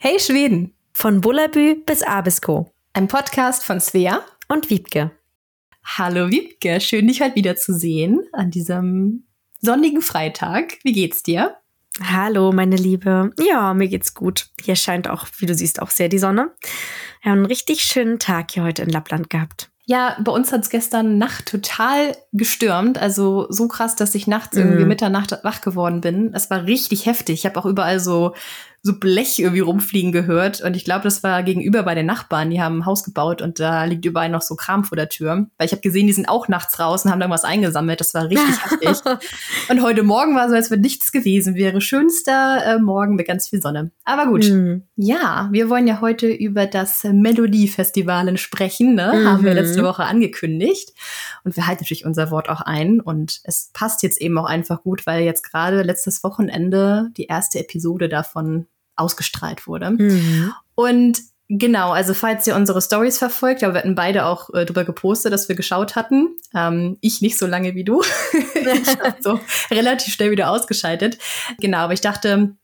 Hey Schweden! Von Bullabü bis Abisko. Ein Podcast von Svea und Wiebke. Hallo Wiebke, schön dich heute wieder zu sehen an diesem sonnigen Freitag. Wie geht's dir? Hallo, meine Liebe. Ja, mir geht's gut. Hier scheint auch, wie du siehst, auch sehr die Sonne. Wir haben einen richtig schönen Tag hier heute in Lappland gehabt. Ja, bei uns hat es gestern Nacht total gestürmt. Also so krass, dass ich nachts irgendwie mm. Mitternacht wach geworden bin. Es war richtig heftig. Ich habe auch überall so so Blech irgendwie rumfliegen gehört. Und ich glaube, das war gegenüber bei den Nachbarn. Die haben ein Haus gebaut und da liegt überall noch so Kram vor der Tür. Weil ich habe gesehen, die sind auch nachts raus und haben da was eingesammelt. Das war richtig heftig. Und heute Morgen war so, als wenn nichts gewesen wäre. Schönster äh, Morgen mit ganz viel Sonne. Aber gut. Mhm. Ja, wir wollen ja heute über das Melodiefestival sprechen. Ne? Mhm. Haben wir letzte Woche angekündigt. Und wir halten natürlich unser Wort auch ein. Und es passt jetzt eben auch einfach gut, weil jetzt gerade letztes Wochenende die erste Episode davon ausgestrahlt wurde. Mhm. Und Genau, also falls ihr unsere Stories verfolgt, ja, wir hatten beide auch äh, drüber gepostet, dass wir geschaut hatten. Ähm, ich nicht so lange wie du. ich habe so relativ schnell wieder ausgeschaltet. Genau, aber ich dachte,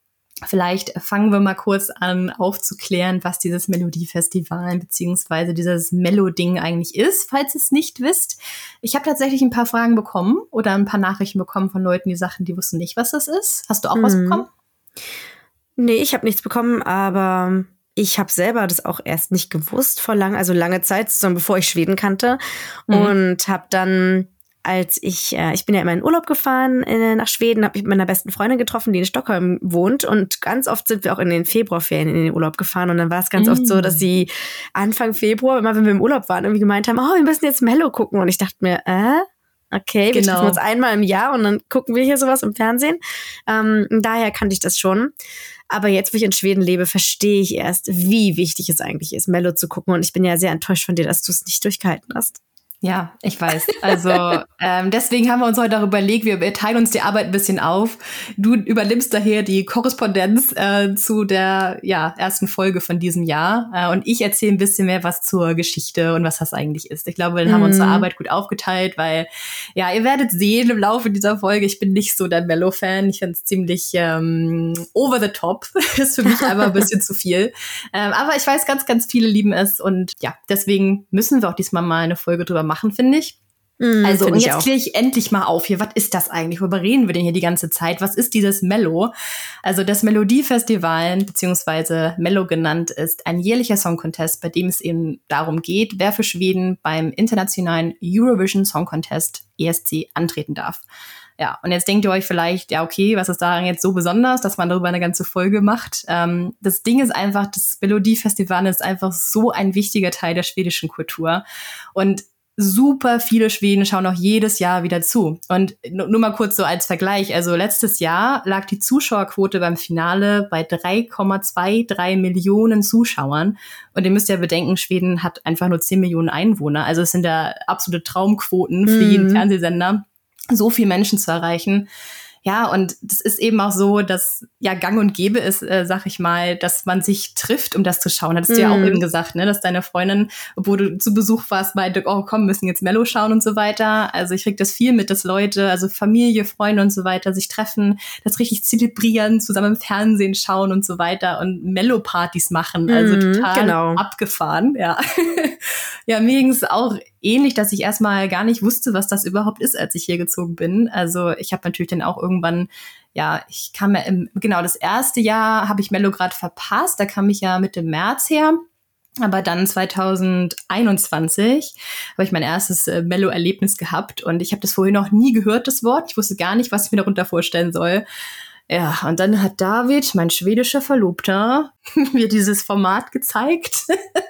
vielleicht fangen wir mal kurz an aufzuklären, was dieses Melodiefestival beziehungsweise dieses Meloding eigentlich ist, falls ihr es nicht wisst. Ich habe tatsächlich ein paar Fragen bekommen oder ein paar Nachrichten bekommen von Leuten, die Sachen, die wussten nicht, was das ist. Hast du auch mhm. was bekommen? Nee, ich habe nichts bekommen, aber ich habe selber das auch erst nicht gewusst vor lang, also lange Zeit, sondern bevor ich Schweden kannte. Mhm. Und habe dann, als ich, äh, ich bin ja immer in Urlaub gefahren äh, nach Schweden, habe ich mit meiner besten Freundin getroffen, die in Stockholm wohnt. Und ganz oft sind wir auch in den Februarferien in den Urlaub gefahren. Und dann war es ganz mhm. oft so, dass sie Anfang Februar, immer wenn wir im Urlaub waren, irgendwie gemeint haben, oh, wir müssen jetzt Mello gucken. Und ich dachte mir, äh? Okay, wir genau. treffen uns einmal im Jahr und dann gucken wir hier sowas im Fernsehen. Ähm, daher kannte ich das schon. Aber jetzt, wo ich in Schweden lebe, verstehe ich erst, wie wichtig es eigentlich ist, Mello zu gucken. Und ich bin ja sehr enttäuscht von dir, dass du es nicht durchgehalten hast. Ja, ich weiß. Also ähm, deswegen haben wir uns heute auch überlegt, wir teilen uns die Arbeit ein bisschen auf. Du übernimmst daher die Korrespondenz äh, zu der ja, ersten Folge von diesem Jahr äh, und ich erzähle ein bisschen mehr was zur Geschichte und was das eigentlich ist. Ich glaube, dann haben wir unsere mhm. Arbeit gut aufgeteilt, weil ja, ihr werdet sehen im Laufe dieser Folge, ich bin nicht so der Mellow-Fan. Ich finde es ziemlich ähm, over the top. ist für mich einfach ein bisschen zu viel. Ähm, aber ich weiß, ganz, ganz viele lieben es und ja, deswegen müssen wir auch diesmal mal eine Folge drüber machen machen, finde ich. Mm, also, und jetzt kläre ich endlich mal auf hier, was ist das eigentlich? Worüber reden wir denn hier die ganze Zeit? Was ist dieses Mello? Also das Melodiefestival, beziehungsweise Mello genannt, ist ein jährlicher Song Contest, bei dem es eben darum geht, wer für Schweden beim internationalen Eurovision Song Contest ESC antreten darf. Ja, und jetzt denkt ihr euch vielleicht, ja, okay, was ist daran jetzt so besonders, dass man darüber eine ganze Folge macht? Ähm, das Ding ist einfach, das Melodiefestival ist einfach so ein wichtiger Teil der schwedischen Kultur. Und super viele Schweden schauen auch jedes Jahr wieder zu. Und nur mal kurz so als Vergleich. Also letztes Jahr lag die Zuschauerquote beim Finale bei 3,23 Millionen Zuschauern. Und ihr müsst ja bedenken, Schweden hat einfach nur 10 Millionen Einwohner. Also es sind da absolute Traumquoten für jeden mhm. Fernsehsender, so viel Menschen zu erreichen. Ja, und das ist eben auch so, dass ja gang und gäbe ist, äh, sag ich mal, dass man sich trifft, um das zu schauen. Hattest mhm. du ja auch mhm. eben gesagt, ne, dass deine Freundin, obwohl du zu Besuch warst, meinte, oh komm, müssen jetzt Mello schauen und so weiter. Also ich krieg das viel mit, dass Leute, also Familie, Freunde und so weiter, sich treffen, das richtig zelebrieren, zusammen im Fernsehen schauen und so weiter und Mello-Partys machen. Also mhm, total genau. abgefahren, ja. ja, mir ging es auch ähnlich, dass ich erstmal gar nicht wusste, was das überhaupt ist, als ich hier gezogen bin. Also ich habe natürlich dann auch irgendwann ja, ich kam ja im, genau, das erste Jahr habe ich Mello gerade verpasst, da kam ich ja Mitte März her. Aber dann 2021 habe ich mein erstes äh, Mello-Erlebnis gehabt und ich habe das vorher noch nie gehört, das Wort. Ich wusste gar nicht, was ich mir darunter vorstellen soll. Ja, und dann hat David, mein schwedischer Verlobter, mir dieses Format gezeigt.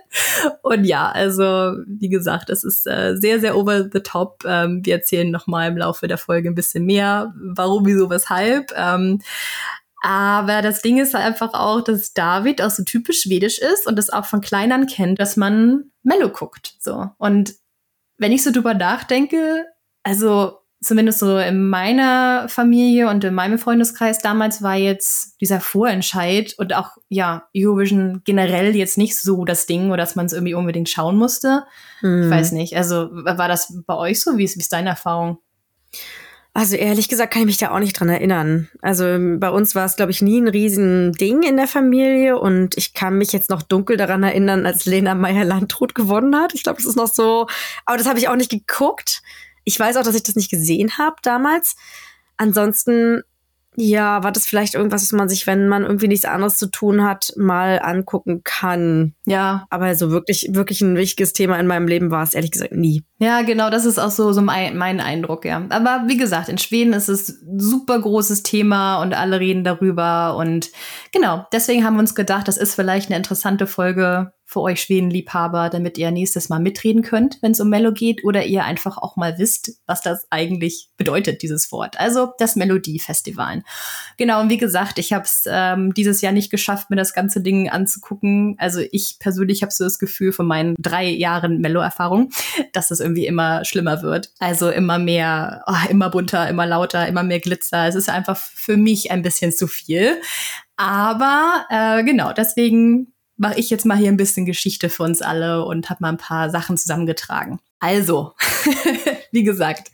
und ja, also wie gesagt, es ist äh, sehr, sehr over the top. Ähm, wir erzählen nochmal im Laufe der Folge ein bisschen mehr, warum, wieso, weshalb. Ähm, aber das Ding ist einfach auch, dass David auch so typisch schwedisch ist und es auch von klein an kennt, dass man Mello guckt. So. Und wenn ich so drüber nachdenke, also zumindest so in meiner Familie und in meinem Freundeskreis damals war jetzt dieser Vorentscheid und auch ja Eurovision generell jetzt nicht so das Ding oder dass man es irgendwie unbedingt schauen musste. Hm. Ich weiß nicht. Also war das bei euch so? Wie ist, wie ist deine Erfahrung? Also ehrlich gesagt kann ich mich da auch nicht dran erinnern. Also bei uns war es, glaube ich, nie ein riesen Ding in der Familie und ich kann mich jetzt noch dunkel daran erinnern, als Lena Meyer-Landrut gewonnen hat. Ich glaube, das ist noch so, aber das habe ich auch nicht geguckt. Ich weiß auch, dass ich das nicht gesehen habe damals. Ansonsten ja, war das vielleicht irgendwas, was man sich, wenn man irgendwie nichts anderes zu tun hat, mal angucken kann. Ja. Aber so wirklich, wirklich ein wichtiges Thema in meinem Leben war es ehrlich gesagt nie. Ja, genau, das ist auch so, so mein, mein Eindruck, ja. Aber wie gesagt, in Schweden ist es super großes Thema und alle reden darüber und genau, deswegen haben wir uns gedacht, das ist vielleicht eine interessante Folge für euch Schwedenliebhaber, damit ihr nächstes Mal mitreden könnt, wenn es um Mello geht, oder ihr einfach auch mal wisst, was das eigentlich bedeutet, dieses Wort. Also das Melodiefestival. Genau, und wie gesagt, ich habe es ähm, dieses Jahr nicht geschafft, mir das ganze Ding anzugucken. Also ich persönlich habe so das Gefühl von meinen drei Jahren Mello-Erfahrung, dass es irgendwie immer schlimmer wird. Also immer mehr, oh, immer bunter, immer lauter, immer mehr Glitzer. Es ist einfach für mich ein bisschen zu viel. Aber äh, genau, deswegen mache ich jetzt mal hier ein bisschen Geschichte für uns alle und habe mal ein paar Sachen zusammengetragen. Also, wie gesagt,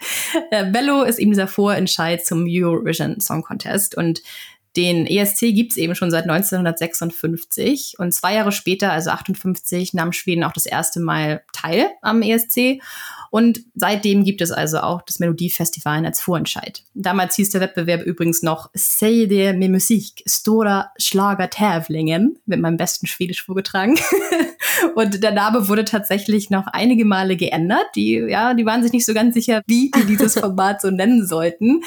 äh, Bello ist eben dieser Vorentscheid zum Eurovision Song Contest und den ESC gibt's eben schon seit 1956 und zwei Jahre später, also 58, nahm Schweden auch das erste Mal teil am ESC und seitdem gibt es also auch das Melodiefestival als Vorentscheid. Damals hieß der Wettbewerb übrigens noch Säg det med musik, stora Schlagertävlingen, mit meinem besten Schwedisch vorgetragen. und der Name wurde tatsächlich noch einige Male geändert. Die, ja, die waren sich nicht so ganz sicher, wie die dieses Format so nennen sollten.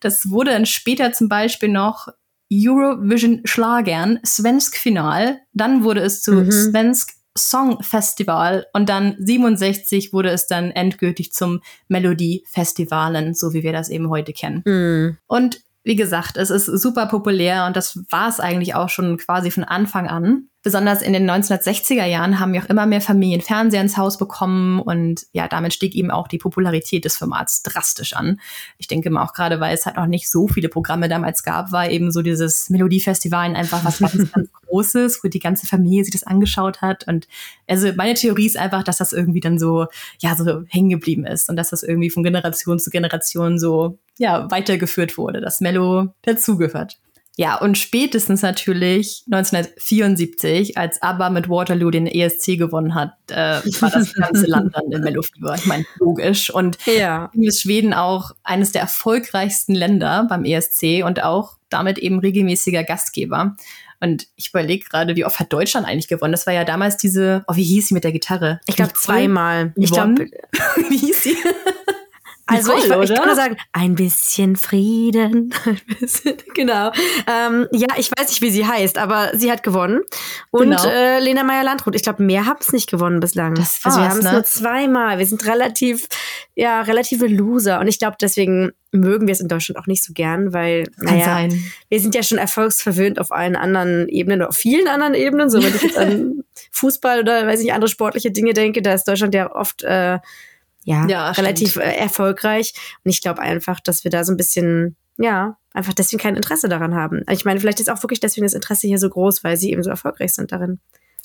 Das wurde dann später zum Beispiel noch Eurovision Schlagern, Svensk Final. Dann wurde es zu mhm. Svensk Song Festival und dann 67 wurde es dann endgültig zum Melodie Festivalen, so wie wir das eben heute kennen. Mhm. Und wie gesagt, es ist super populär und das war es eigentlich auch schon quasi von Anfang an. Besonders in den 1960er Jahren haben ja auch immer mehr Familien Fernseher ins Haus bekommen und ja, damit stieg eben auch die Popularität des Formats drastisch an. Ich denke mal auch gerade, weil es halt noch nicht so viele Programme damals gab, war eben so dieses Melodiefestival einfach was ganz, ganz Großes, wo die ganze Familie sich das angeschaut hat. Und also meine Theorie ist einfach, dass das irgendwie dann so, ja, so hängen geblieben ist und dass das irgendwie von Generation zu Generation so, ja, weitergeführt wurde, dass Mello dazugehört. Ja, und spätestens natürlich 1974, als ABBA mit Waterloo den ESC gewonnen hat, äh, war das ganze Land dann in Mellofieber. Ich meine, logisch. Und ja. ist Schweden auch eines der erfolgreichsten Länder beim ESC und auch damit eben regelmäßiger Gastgeber. Und ich überlege gerade, wie oft hat Deutschland eigentlich gewonnen? Das war ja damals diese, oh, wie hieß sie mit der Gitarre? Ich glaube zweimal. Ich glaube, wie hieß sie? Also Nicole, ich, ich kann nur sagen, ein bisschen Frieden. genau. Ähm, ja, ich weiß nicht, wie sie heißt, aber sie hat gewonnen. Und genau. äh, Lena Meyer-Landrut, ich glaube, mehr haben es nicht gewonnen bislang. Das also wir haben es ne? nur zweimal. Wir sind relativ, ja, relative Loser. Und ich glaube, deswegen mögen wir es in Deutschland auch nicht so gern, weil, Kann naja, sein. wir sind ja schon erfolgsverwöhnt auf allen anderen Ebenen, auf vielen anderen Ebenen. So, wenn ich jetzt an Fußball oder, weiß ich, andere sportliche Dinge denke, da ist Deutschland ja oft äh, ja, ja relativ äh, erfolgreich. Und ich glaube einfach, dass wir da so ein bisschen, ja, einfach deswegen kein Interesse daran haben. Ich meine, vielleicht ist auch wirklich deswegen das Interesse hier so groß, weil sie eben so erfolgreich sind darin.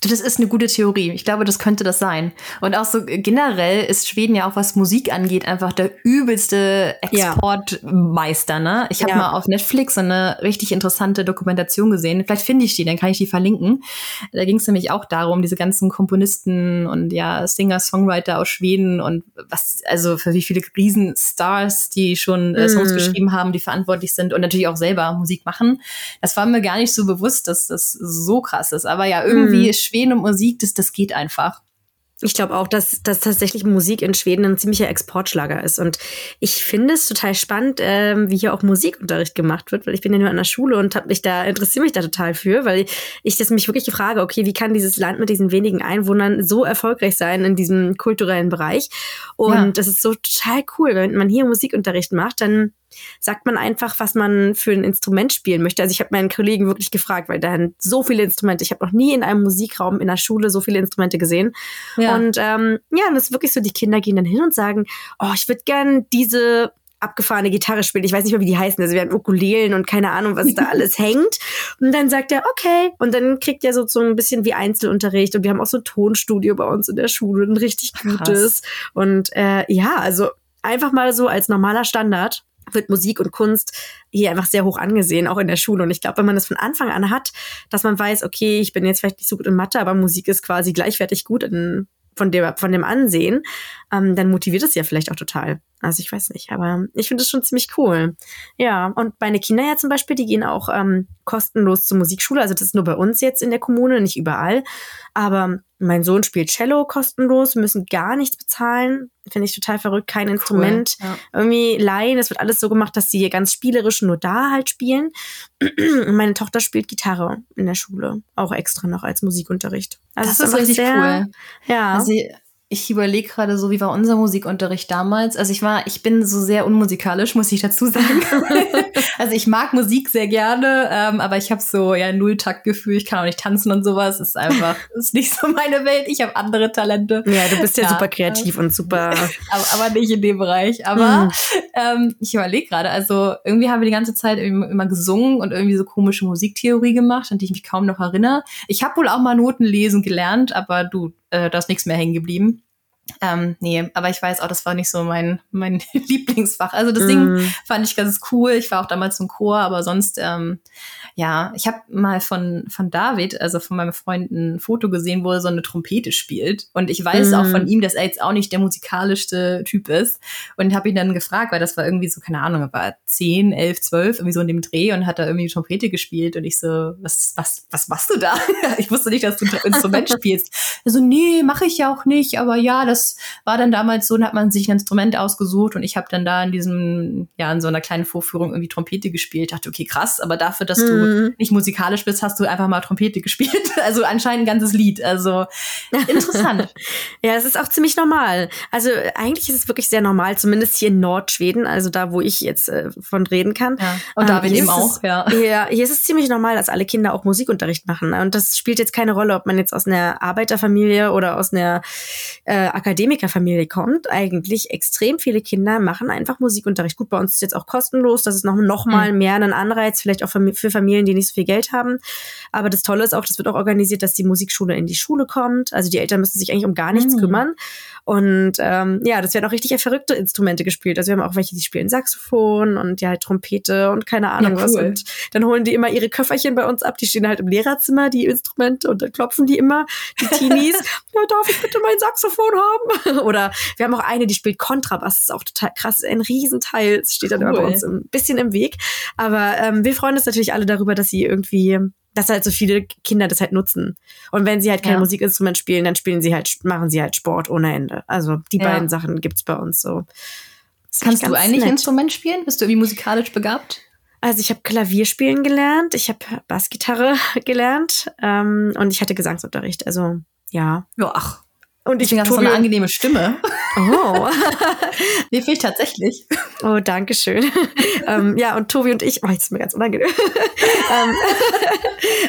Das ist eine gute Theorie. Ich glaube, das könnte das sein. Und auch so generell ist Schweden ja auch, was Musik angeht, einfach der übelste Exportmeister. Ne? Ich habe ja. mal auf Netflix eine richtig interessante Dokumentation gesehen. Vielleicht finde ich die, dann kann ich die verlinken. Da ging es nämlich auch darum, diese ganzen Komponisten und ja Singer, Songwriter aus Schweden und was, also für wie viele Riesenstars, die schon äh, Songs mm. geschrieben haben, die verantwortlich sind und natürlich auch selber Musik machen. Das war mir gar nicht so bewusst, dass das so krass ist. Aber ja, irgendwie mm Schweden und Musik, das, das geht einfach. Ich glaube auch, dass, dass tatsächlich Musik in Schweden ein ziemlicher Exportschlager ist. Und ich finde es total spannend, ähm, wie hier auch Musikunterricht gemacht wird, weil ich bin ja nur an der Schule und hab mich da, interessiere mich da total für, weil ich das mich wirklich frage, okay, wie kann dieses Land mit diesen wenigen Einwohnern so erfolgreich sein in diesem kulturellen Bereich? Und ja. das ist so total cool, wenn man hier Musikunterricht macht, dann sagt man einfach, was man für ein Instrument spielen möchte. Also ich habe meinen Kollegen wirklich gefragt, weil da sind so viele Instrumente. Ich habe noch nie in einem Musikraum in der Schule so viele Instrumente gesehen. Ja. Und ähm, ja, das ist wirklich so, die Kinder gehen dann hin und sagen, oh, ich würde gern diese abgefahrene Gitarre spielen. Ich weiß nicht mehr, wie die heißen. Also wir haben Ukulelen und keine Ahnung, was da alles hängt. Und dann sagt er, okay. Und dann kriegt er so, so ein bisschen wie Einzelunterricht. Und wir haben auch so ein Tonstudio bei uns in der Schule, ein richtig gutes. Krass. Und äh, ja, also einfach mal so als normaler Standard wird Musik und Kunst hier einfach sehr hoch angesehen, auch in der Schule. Und ich glaube, wenn man das von Anfang an hat, dass man weiß, okay, ich bin jetzt vielleicht nicht so gut in Mathe, aber Musik ist quasi gleichwertig gut in, von, dem, von dem Ansehen, ähm, dann motiviert es ja vielleicht auch total. Also ich weiß nicht, aber ich finde es schon ziemlich cool. Ja, und meine Kinder ja zum Beispiel, die gehen auch ähm, kostenlos zur Musikschule. Also das ist nur bei uns jetzt in der Kommune, nicht überall. Aber mein Sohn spielt Cello kostenlos, müssen gar nichts bezahlen. Finde ich total verrückt, kein cool, Instrument ja. irgendwie leihen. Es wird alles so gemacht, dass sie hier ganz spielerisch nur da halt spielen. Und meine Tochter spielt Gitarre in der Schule, auch extra noch als Musikunterricht. Also das ist richtig sehr, cool. Ja. Also ich überlege gerade so, wie war unser Musikunterricht damals? Also ich war, ich bin so sehr unmusikalisch, muss ich dazu sagen. also ich mag Musik sehr gerne, ähm, aber ich habe so ja Nulltaktgefühl, ich kann auch nicht tanzen und sowas. Ist einfach, ist nicht so meine Welt. Ich habe andere Talente. Ja, du bist ja, ja super kreativ und super. aber, aber, nicht in dem Bereich. Aber mhm. ähm, ich überlege gerade, also irgendwie haben wir die ganze Zeit immer gesungen und irgendwie so komische Musiktheorie gemacht, an die ich mich kaum noch erinnere. Ich habe wohl auch mal Noten lesen gelernt, aber du, äh, da ist nichts mehr hängen geblieben. Ähm, nee, aber ich weiß auch, das war nicht so mein, mein Lieblingsfach. Also das mm. Ding fand ich ganz cool. Ich war auch damals im Chor, aber sonst, ähm, ja, ich habe mal von, von David, also von meinem Freund, ein Foto gesehen, wo er so eine Trompete spielt. Und ich weiß mm. auch von ihm, dass er jetzt auch nicht der musikalischste Typ ist. Und habe ihn dann gefragt, weil das war irgendwie so, keine Ahnung, war 10, 11, 12, irgendwie so in dem Dreh und hat da irgendwie Trompete gespielt. Und ich so, was, was, was machst du da? ich wusste nicht, dass du ein Instrument spielst. Er so, nee, mache ich ja auch nicht, aber ja, das war dann damals so, da hat man sich ein Instrument ausgesucht und ich habe dann da in diesem, ja, in so einer kleinen Vorführung irgendwie Trompete gespielt. Ich dachte, okay, krass, aber dafür, dass du mhm. nicht musikalisch bist, hast du einfach mal Trompete gespielt. Also anscheinend ein ganzes Lied. Also interessant. ja, es ist auch ziemlich normal. Also eigentlich ist es wirklich sehr normal, zumindest hier in Nordschweden, also da, wo ich jetzt äh, von reden kann. Ja. Und da bin ich eben auch, es, ja. Ja, hier ist es ziemlich normal, dass alle Kinder auch Musikunterricht machen. Und das spielt jetzt keine Rolle, ob man jetzt aus einer Arbeiterfamilie oder aus einer äh, Akademikerfamilie kommt. Eigentlich extrem viele Kinder machen einfach Musikunterricht. Gut, bei uns ist jetzt auch kostenlos. Das ist noch, noch mal mhm. mehr ein Anreiz, vielleicht auch für Familien, die nicht so viel Geld haben. Aber das Tolle ist auch, das wird auch organisiert, dass die Musikschule in die Schule kommt. Also die Eltern müssen sich eigentlich um gar nichts mhm. kümmern. Und ähm, ja, das werden auch richtig verrückte Instrumente gespielt. Also wir haben auch welche, die spielen Saxophon und ja, Trompete und keine Ahnung ja, cool. was. Und dann holen die immer ihre Köfferchen bei uns ab. Die stehen halt im Lehrerzimmer, die Instrumente, und dann klopfen die immer, die Teenies. ja, darf ich bitte mein Saxophon haben? Oder wir haben auch eine, die spielt Kontrabass. Das ist auch total krass. Ein Riesenteil. Das steht dann cool. immer bei uns ein bisschen im Weg. Aber ähm, wir freuen uns natürlich alle darüber, dass sie irgendwie dass halt so viele Kinder das halt nutzen. Und wenn sie halt kein ja. Musikinstrument spielen, dann spielen sie halt, machen sie halt Sport ohne Ende. Also die ja. beiden Sachen gibt's bei uns so. Kannst du eigentlich nett. Instrument spielen? Bist du irgendwie musikalisch begabt? Also ich habe Klavier spielen gelernt, ich habe Bassgitarre gelernt ähm, und ich hatte Gesangsunterricht. Also ja. Ja, ach. Und ich habe so eine angenehme Stimme. Oh. Mir fehlt tatsächlich. Oh, danke schön. ähm, ja, und Tobi und ich, oh, jetzt ist mir ganz unangenehm. ähm,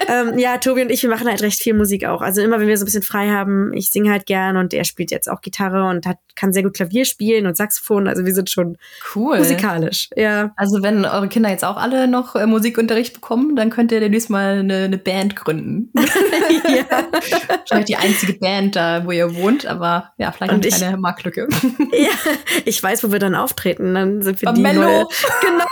ähm, ja, Tobi und ich, wir machen halt recht viel Musik auch. Also immer, wenn wir so ein bisschen frei haben, ich singe halt gern und er spielt jetzt auch Gitarre und hat, kann sehr gut Klavier spielen und Saxophon. Also wir sind schon cool. musikalisch. Ja. Also wenn eure Kinder jetzt auch alle noch äh, Musikunterricht bekommen, dann könnt ihr demnächst mal eine, eine Band gründen. ja. Wahrscheinlich die einzige Band da, wo ihr wohnt, aber ja, vielleicht und eine kleine Marktlücke. Ja, ich weiß, wo wir dann auftreten. Dann sind wir Bei die Mello. neue. Genau.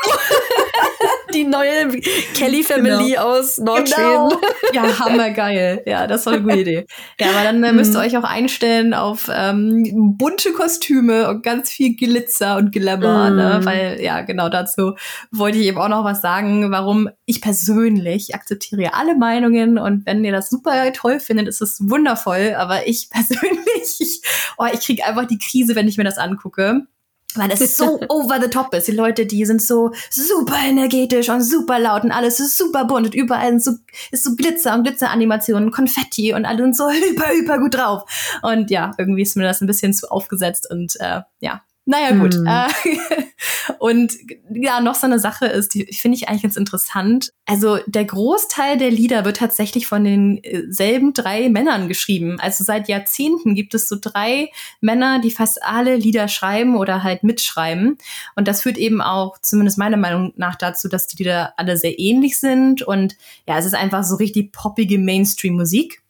Die neue Kelly Family genau. aus Nordschweden. Genau. Ja, hammergeil. Ja, das war eine gute Idee. Ja, aber dann äh, müsst ihr mhm. euch auch einstellen auf ähm, bunte Kostüme und ganz viel Glitzer und Glamour, mm. ne? Mhm. Weil, ja, genau dazu wollte ich eben auch noch was sagen, warum ich persönlich akzeptiere alle Meinungen und wenn ihr das super toll findet, ist es wundervoll, aber ich persönlich, ich, oh, ich kriege einfach die Krise, wenn ich mir das angucke weil es so over the top ist. Die Leute, die sind so super energetisch und super laut und alles ist super bunt und überall ist so, ist so Glitzer und Glitzeranimationen, Konfetti und alle sind so hyper, hyper gut drauf. Und ja, irgendwie ist mir das ein bisschen zu aufgesetzt und äh, ja, naja, gut. Hm. Äh, und ja, noch so eine Sache ist, die finde ich eigentlich ganz interessant. Also der Großteil der Lieder wird tatsächlich von denselben drei Männern geschrieben. Also seit Jahrzehnten gibt es so drei Männer, die fast alle Lieder schreiben oder halt mitschreiben. Und das führt eben auch, zumindest meiner Meinung nach, dazu, dass die Lieder alle sehr ähnlich sind. Und ja, es ist einfach so richtig poppige Mainstream-Musik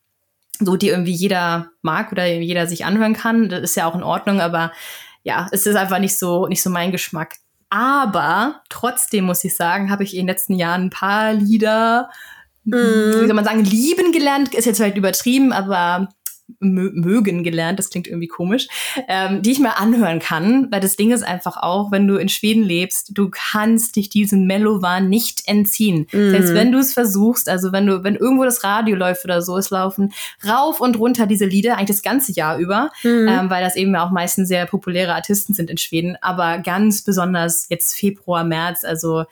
so die irgendwie jeder mag oder jeder sich anhören kann. Das ist ja auch in Ordnung, aber ja, es ist einfach nicht so, nicht so mein Geschmack. Aber trotzdem muss ich sagen, habe ich in den letzten Jahren ein paar Lieder, mm. wie soll man sagen, lieben gelernt, ist jetzt halt übertrieben, aber mögen gelernt, das klingt irgendwie komisch, ähm, die ich mir anhören kann, weil das Ding ist einfach auch, wenn du in Schweden lebst, du kannst dich diesem Mellowahn nicht entziehen. Mm. Selbst wenn du es versuchst, also wenn du, wenn irgendwo das Radio läuft oder so, es laufen rauf und runter diese Lieder, eigentlich das ganze Jahr über, mm. ähm, weil das eben auch meistens sehr populäre Artisten sind in Schweden, aber ganz besonders jetzt Februar, März, also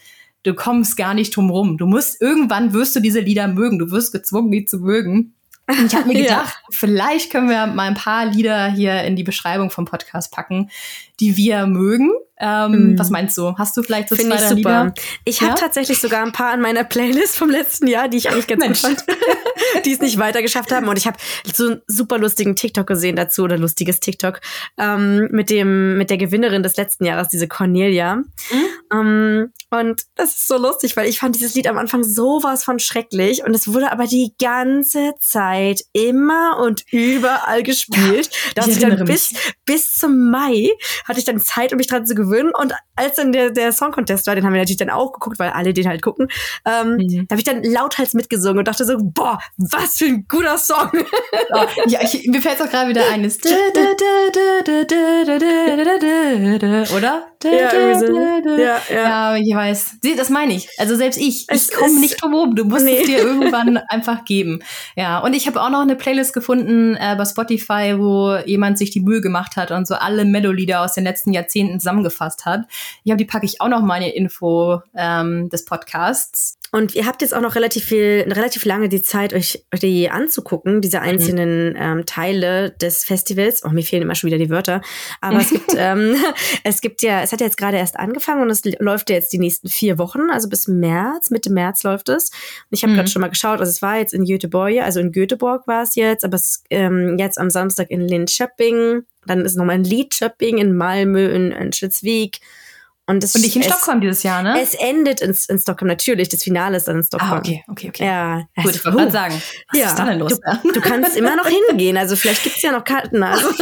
du kommst gar nicht drum rum. Du musst, irgendwann wirst du diese Lieder mögen, du wirst gezwungen, die zu mögen. Und ich habe mir gedacht, ja. vielleicht können wir mal ein paar Lieder hier in die Beschreibung vom Podcast packen, die wir mögen. Ähm, mm. Was meinst du? Hast du vielleicht so Find zwei ich super. Lieder? Ich ja? habe tatsächlich sogar ein paar an meiner Playlist vom letzten Jahr, die ich eigentlich ganz Mensch. gut fand, die es nicht weiter geschafft haben. Und ich habe so einen super lustigen TikTok gesehen dazu oder lustiges TikTok ähm, mit dem mit der Gewinnerin des letzten Jahres, diese Cornelia. Mm. Ähm, und das ist so lustig, weil ich fand dieses Lied am Anfang sowas von schrecklich und es wurde aber die ganze Zeit immer und überall gespielt. Ja, ich dann bis, bis zum Mai hatte ich dann Zeit, um mich dran zu gewöhnen. Und als dann der, der Song Contest war, den haben wir natürlich dann auch geguckt, weil alle den halt gucken, ähm, mhm. da habe ich dann lauthals mitgesungen und dachte so, boah, was für ein guter Song. Oh, ja, ich, mir fällt auch gerade wieder ein. Oder? Ja, ja, ja. ja, ich weiß. Sieh, das meine ich. Also selbst ich, ich komme nicht drum rum. Du musst nee. es dir irgendwann einfach geben. Ja, und ich habe auch noch eine Playlist gefunden äh, bei Spotify, wo jemand sich die Mühe gemacht hat und so alle Melodies aus den letzten Jahrzehnten zusammengefasst hat. Ich habe die packe ich auch noch mal in die Info ähm, des Podcasts. Und ihr habt jetzt auch noch relativ viel, relativ lange die Zeit, euch die anzugucken, diese mhm. einzelnen mhm. ähm, Teile des Festivals. Oh, mir fehlen immer schon wieder die Wörter. Aber es gibt, ähm, es gibt ja, es hat ja jetzt gerade erst angefangen und es läuft ja jetzt die nächsten vier Wochen, also bis März, Mitte März läuft es. Und ich habe mhm. gerade schon mal geschaut, also es war jetzt in Göteborg, also in Göteborg war es jetzt, aber es ähm, jetzt am Samstag in Linköping, dann ist nochmal in Lidköping, in Malmö, in, in Schlitzwig und, es, und nicht in es, Stockholm dieses Jahr, ne? Es endet in, in Stockholm, natürlich. Das Finale ist dann in Stockholm. Ah, okay, okay, okay. Ja. Gut, ich wollte gerade sagen, was ja, ist da denn los? Du, du kannst immer noch hingehen. Also vielleicht gibt's ja noch Karten. Also.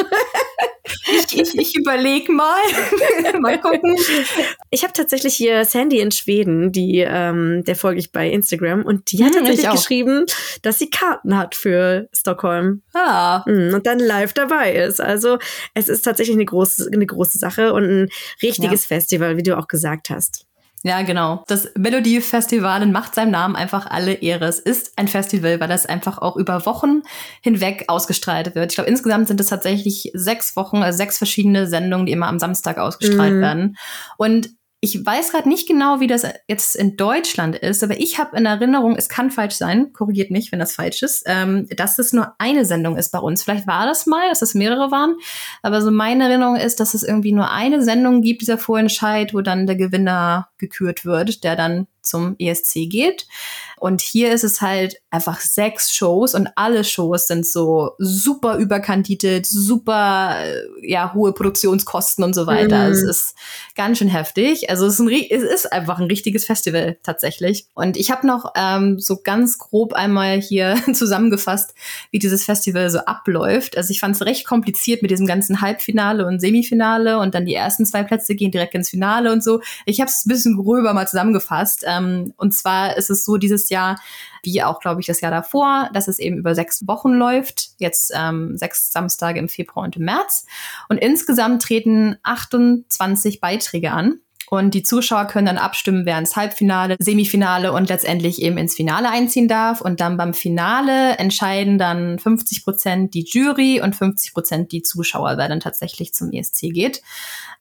ich, ich, ich überlege mal. mal gucken. Ich habe tatsächlich hier Sandy in Schweden, die, ähm, der folge ich bei Instagram, und die hat hm, tatsächlich geschrieben, dass sie Karten hat für Stockholm. Ah. Hm, und dann live dabei ist. Also es ist tatsächlich eine große, eine große Sache und ein richtiges ja. Festival, wie du auch gesagt hast. Ja, genau. Das Melodie Festival macht seinem Namen einfach alle Ehre. Es ist ein Festival, weil das einfach auch über Wochen hinweg ausgestrahlt wird. Ich glaube, insgesamt sind es tatsächlich sechs Wochen, also sechs verschiedene Sendungen, die immer am Samstag ausgestrahlt mm. werden. Und ich weiß gerade nicht genau, wie das jetzt in Deutschland ist, aber ich habe in Erinnerung, es kann falsch sein, korrigiert mich, wenn das falsch ist, ähm, dass es nur eine Sendung ist bei uns. Vielleicht war das mal, dass es mehrere waren, aber so meine Erinnerung ist, dass es irgendwie nur eine Sendung gibt, dieser Vorentscheid, wo dann der Gewinner gekürt wird, der dann zum ESC geht. Und hier ist es halt einfach sechs Shows und alle Shows sind so super überkandidiert, super, äh, ja, hohe Produktionskosten und so weiter. Mhm. Es ist ganz schön heftig. Also es ist, ein, es ist einfach ein richtiges Festival tatsächlich. Und ich habe noch ähm, so ganz grob einmal hier zusammengefasst, wie dieses Festival so abläuft. Also ich fand es recht kompliziert mit diesem ganzen Halbfinale und Semifinale und dann die ersten zwei Plätze gehen direkt ins Finale und so. Ich habe es ein bisschen gröber mal zusammengefasst. Ähm, und zwar ist es so dieses Jahr, wie auch, glaube ich, das Jahr davor, dass es eben über sechs Wochen läuft. Jetzt ähm, sechs Samstage im Februar und im März. Und insgesamt treten 28 Beiträge an. Und die Zuschauer können dann abstimmen, wer ins Halbfinale, Semifinale und letztendlich eben ins Finale einziehen darf. Und dann beim Finale entscheiden dann 50 Prozent die Jury und 50 Prozent die Zuschauer, wer dann tatsächlich zum ESC geht.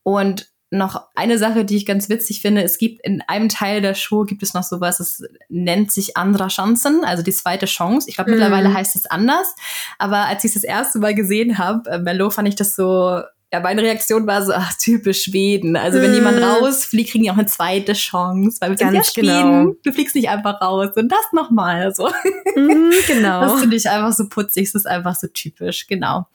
Und noch eine Sache, die ich ganz witzig finde. Es gibt in einem Teil der Show gibt es noch sowas, es nennt sich Andra Chancen, also die zweite Chance. Ich glaube, mm. mittlerweile heißt es anders. Aber als ich es das erste Mal gesehen habe, äh, Mello, fand ich das so ja, meine Reaktion war so, ach, typisch Schweden. Also wenn mm. jemand rausfliegt, kriegen die auch eine zweite Chance. Weil wir sind ja Schweden, genau. du fliegst nicht einfach raus. Und das nochmal so. Mm, genau. Das finde ich einfach so putzig. Das ist einfach so typisch, genau.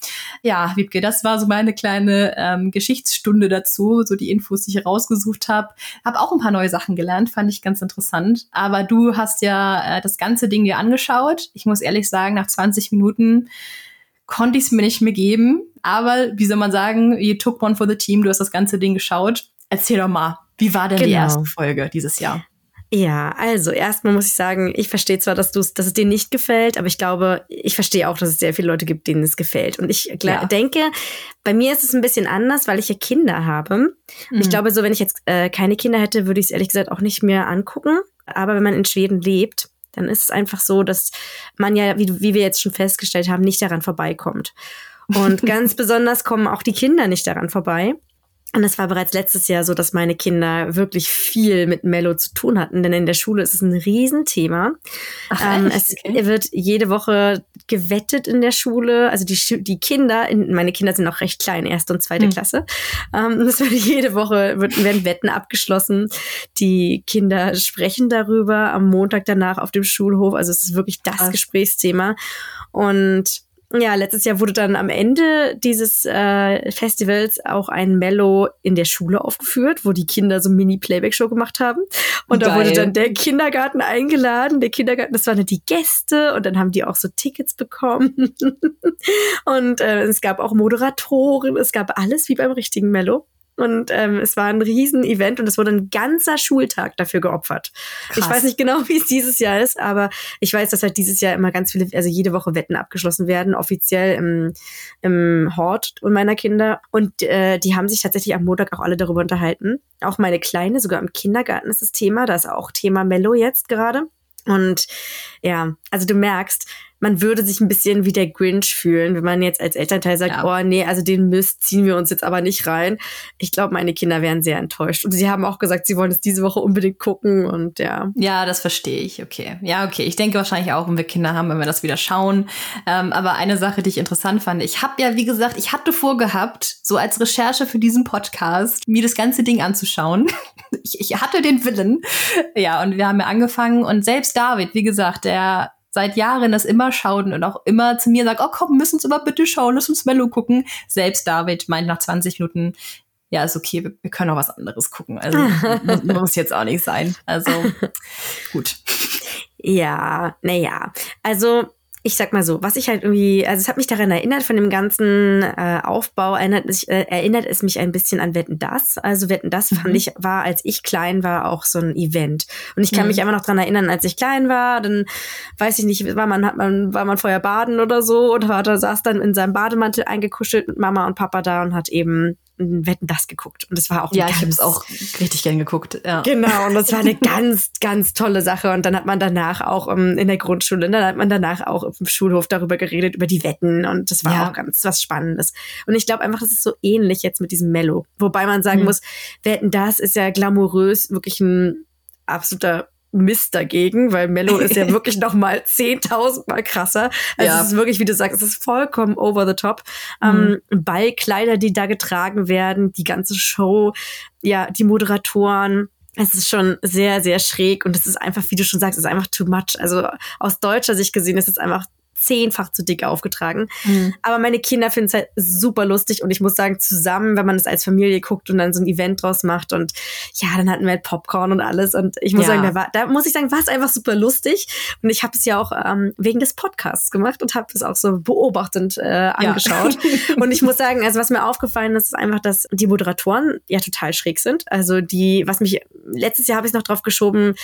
Ja, Wiebke, das war so meine kleine ähm, Geschichtsstunde dazu, so die Infos, die ich rausgesucht habe. Habe auch ein paar neue Sachen gelernt, fand ich ganz interessant. Aber du hast ja äh, das ganze Ding dir angeschaut. Ich muss ehrlich sagen, nach 20 Minuten konnte ich es mir nicht mehr geben. Aber wie soll man sagen, you took one for the team, du hast das ganze Ding geschaut. Erzähl doch mal, Wie war denn genau. die erste Folge dieses Jahr? Ja, also erstmal muss ich sagen, ich verstehe zwar, dass, du's, dass es dir nicht gefällt, aber ich glaube, ich verstehe auch, dass es sehr viele Leute gibt, denen es gefällt. Und ich ja. denke, bei mir ist es ein bisschen anders, weil ich ja Kinder habe. Mhm. Ich glaube, so wenn ich jetzt äh, keine Kinder hätte, würde ich es ehrlich gesagt auch nicht mehr angucken. Aber wenn man in Schweden lebt, dann ist es einfach so, dass man ja, wie, wie wir jetzt schon festgestellt haben, nicht daran vorbeikommt. Und ganz besonders kommen auch die Kinder nicht daran vorbei. Und es war bereits letztes Jahr so, dass meine Kinder wirklich viel mit Mello zu tun hatten, denn in der Schule ist es ein Riesenthema. Ach, ähm, es okay. wird jede Woche gewettet in der Schule. Also die, die Kinder, meine Kinder sind noch recht klein, erste und zweite hm. Klasse. Ähm, es wird jede Woche wird, werden Wetten abgeschlossen. Die Kinder sprechen darüber am Montag danach auf dem Schulhof. Also es ist wirklich das Ach. Gesprächsthema. Und ja, letztes Jahr wurde dann am Ende dieses äh, Festivals auch ein Mellow in der Schule aufgeführt, wo die Kinder so Mini-Playback-Show gemacht haben. Und Geil. da wurde dann der Kindergarten eingeladen. Der Kindergarten, das waren dann die Gäste und dann haben die auch so Tickets bekommen. und äh, es gab auch Moderatoren, es gab alles wie beim richtigen Mellow. Und ähm, es war ein Riesen-Event und es wurde ein ganzer Schultag dafür geopfert. Krass. Ich weiß nicht genau, wie es dieses Jahr ist, aber ich weiß, dass halt dieses Jahr immer ganz viele, also jede Woche Wetten abgeschlossen werden, offiziell im, im Hort und meiner Kinder. Und äh, die haben sich tatsächlich am Montag auch alle darüber unterhalten. Auch meine Kleine, sogar im Kindergarten ist das Thema. Da ist auch Thema Mello jetzt gerade. Und ja, also du merkst, man würde sich ein bisschen wie der Grinch fühlen, wenn man jetzt als Elternteil sagt, ja. oh nee, also den Mist ziehen wir uns jetzt aber nicht rein. Ich glaube, meine Kinder wären sehr enttäuscht. Und sie haben auch gesagt, sie wollen es diese Woche unbedingt gucken und ja. Ja, das verstehe ich, okay. Ja, okay. Ich denke wahrscheinlich auch, wenn wir Kinder haben, wenn wir das wieder schauen. Ähm, aber eine Sache, die ich interessant fand, ich habe ja, wie gesagt, ich hatte vorgehabt, so als Recherche für diesen Podcast, mir das ganze Ding anzuschauen. ich, ich hatte den Willen. Ja, und wir haben ja angefangen und selbst David, wie gesagt, der seit Jahren das immer schaut und auch immer zu mir sagt, oh komm, müssen uns immer bitte schauen, lass uns Mello gucken. Selbst David meint nach 20 Minuten, ja, ist okay, wir, wir können auch was anderes gucken. Also muss, muss jetzt auch nicht sein. Also gut. Ja, naja. Also ich sag mal so, was ich halt irgendwie, also es hat mich daran erinnert, von dem ganzen äh, Aufbau erinnert, mich, äh, erinnert es mich ein bisschen an Wetten Das. Also Wetten Das mhm. fand ich, war, als ich klein war, auch so ein Event. Und ich kann mhm. mich einfach noch dran erinnern, als ich klein war, dann weiß ich nicht, war man, hat man, war man vorher baden oder so und Vater saß dann in seinem Bademantel eingekuschelt mit Mama und Papa da und hat eben Wetten das geguckt und das war auch ja ich habe es auch richtig gern geguckt ja. genau und das war eine ganz ganz tolle Sache und dann hat man danach auch um, ähm, in der Grundschule dann hat man danach auch im Schulhof darüber geredet über die Wetten und das war ja. auch ganz was Spannendes und ich glaube einfach das ist so ähnlich jetzt mit diesem Mello wobei man sagen mhm. muss Wetten das ist ja glamourös wirklich ein absoluter Mist dagegen, weil Mello ist ja wirklich noch mal 10.000 Mal krasser. Also ja. es ist wirklich, wie du sagst, es ist vollkommen over the top. Mhm. Ähm, Ballkleider, die da getragen werden, die ganze Show, ja, die Moderatoren. Es ist schon sehr, sehr schräg und es ist einfach, wie du schon sagst, es ist einfach too much. Also aus deutscher Sicht gesehen ist es einfach zehnfach zu dick aufgetragen. Mhm. Aber meine Kinder finden es halt super lustig und ich muss sagen, zusammen, wenn man es als Familie guckt und dann so ein Event draus macht und ja, dann hatten wir halt Popcorn und alles und ich muss ja. sagen, da, war, da muss ich sagen, war es einfach super lustig und ich habe es ja auch ähm, wegen des Podcasts gemacht und habe es auch so beobachtend äh, angeschaut ja. und ich muss sagen, also was mir aufgefallen ist, ist einfach, dass die Moderatoren ja total schräg sind. Also die, was mich letztes Jahr habe ich noch drauf geschoben,